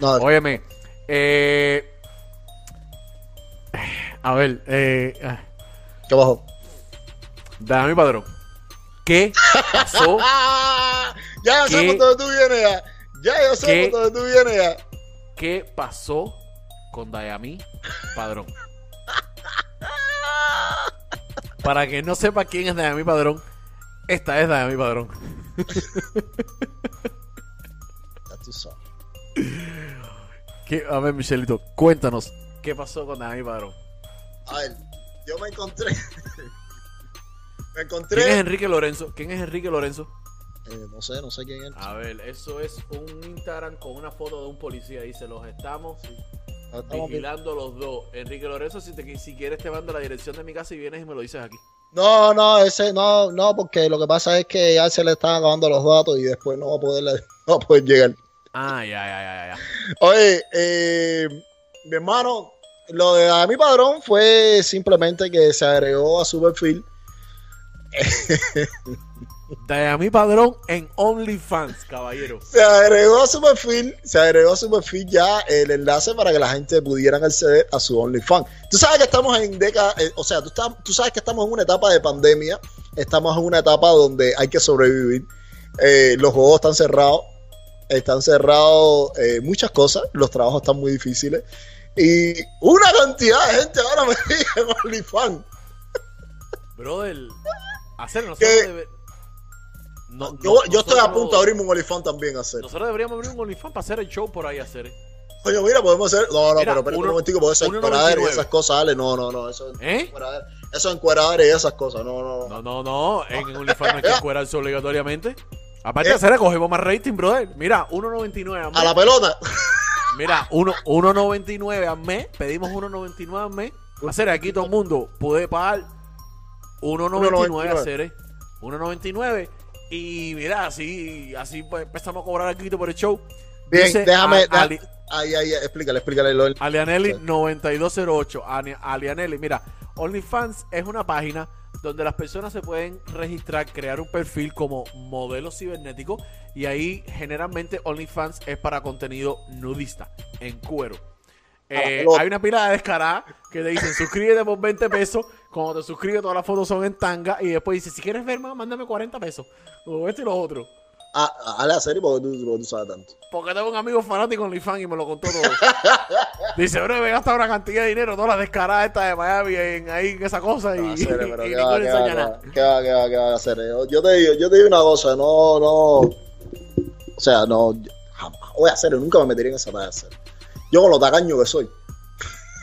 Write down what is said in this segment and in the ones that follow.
No, Óyeme, eh, a ver, eh, ¿qué bajó? dame mi padrón. ¿Qué pasó? Ya yo sé por dónde tú vienes ya. Ya yo sé por dónde tú vienes ya. ¿Qué pasó con Dayami Padrón? Para que no sepa quién es Dayami Padrón, esta es Dayami Padrón. Ya tú sabes. ¿Qué- A ver, Michelito, cuéntanos, ¿qué pasó con Dayami Padrón? A ver, yo me encontré. me ¿Quién es encontré. Enrique Lorenzo? ¿Quién es Enrique Lorenzo? Eh, no sé, no sé quién es. A ver, eso es un Instagram con una foto de un policía. Dice, los estamos Ah, estamos bien. vigilando los dos. Enrique Lorenzo, si, te, si quieres te mando la dirección de mi casa y vienes y me lo dices aquí. No, no, ese no, no, porque lo que pasa es que ya se le están acabando los datos y después no va a poder, no va a poder llegar. Ah, ya, ya, ya, ya. Oye, eh, mi hermano, lo de a mi padrón fue simplemente que se agregó a su perfil. Dayami Padrón en OnlyFans, caballero. Se agregó a su perfil, se agregó a su perfil ya el enlace para que la gente pudiera acceder a su OnlyFans. Tú sabes que estamos en década, eh, o sea, tú sabes que estamos en una etapa de pandemia, estamos en una etapa donde hay que sobrevivir. Eh, los juegos están cerrados, están cerrados eh, muchas cosas, los trabajos están muy difíciles y una cantidad de gente ahora me en OnlyFans. Brother, hacer nosotros debe- No, Yo, estoy a punto de abrirme un OnlyFans también a hacer. Nosotros deberíamos abrir un OnlyFans para hacer el show por ahí hacer. Oye, mira, podemos hacer. No, no, Mira, pero uno- un momentico, porque eso es 1.99. encueradera y esas cosas, Ale. No, no, no. Eso es ¿Eh? Eso es y esas cosas. No, no, no. No, no, no. En OnlyFans no hay que encuerarse obligatoriamente. Aparte ¿Eh? de hacer, cogemos más rating, brother. Mira, 1.99 al mes. A la pelota. Mira, uno- 1.99 al mes. Pedimos 1.99 al mes. Hacer aquí todo el mundo puede pagar 1.99 a hacer, 1.99. Y mira, así, así pues, empezamos a cobrar aquí por el show. Bien, Dice déjame. a- Ali- Ay, ay, ay, explícale, explícale. Lo, Alianelli Sí. 9208. Ani- Alianelli, mira, OnlyFans es una página donde las personas se pueden registrar, crear un perfil como modelo cibernético y ahí generalmente OnlyFans es para contenido nudista, en cuero. Eh, hay una pila de descarada que te dicen suscríbete por 20 pesos. Cuando te suscribes, todas las fotos son en tanga. Y después dice: Si quieres ver más, mándame 40 pesos. O esto y lo otro. Ale, a serio, porque tú, porque tú sabes tanto. Porque tengo un amigo fanático en OnlyFans y me lo contó todo. Dice, bro, me he gastado una cantidad de dinero, todas las descaradas estas de Miami, en, ahí en esa cosa y, Ah, serio, pero y ¿qué ninguno enseña nada. qué va, qué va, qué va a hacer? Yo, yo te digo, yo te digo una cosa, no, no. O sea, no. Jamás voy a hacer, nunca me metería en esa talla de hacer. Yo con lo tacaño que soy.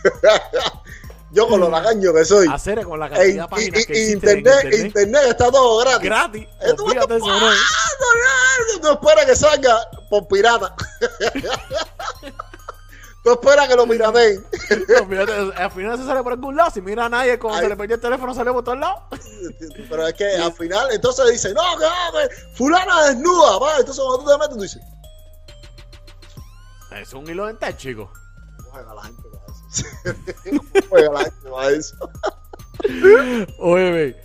yo con lo tacaño que soy. Hacer con la cantidad de páginas y- que en internet. internet está todo gratis. Gratis. Esto- No, no, Tú esperas que salga por pirata. Tú esperas que lo pirateen. No, al final se sale por algún lado. Si mira a nadie, cuando Ay. se le perdió el teléfono, sale por todos lados. Pero es que al final, entonces dice, no, que fulana desnuda, va. Entonces cuando tú te metes, tú dices, Es un hilo dental, chico. no juega la gente para eso. No juega la gente para eso. Oye,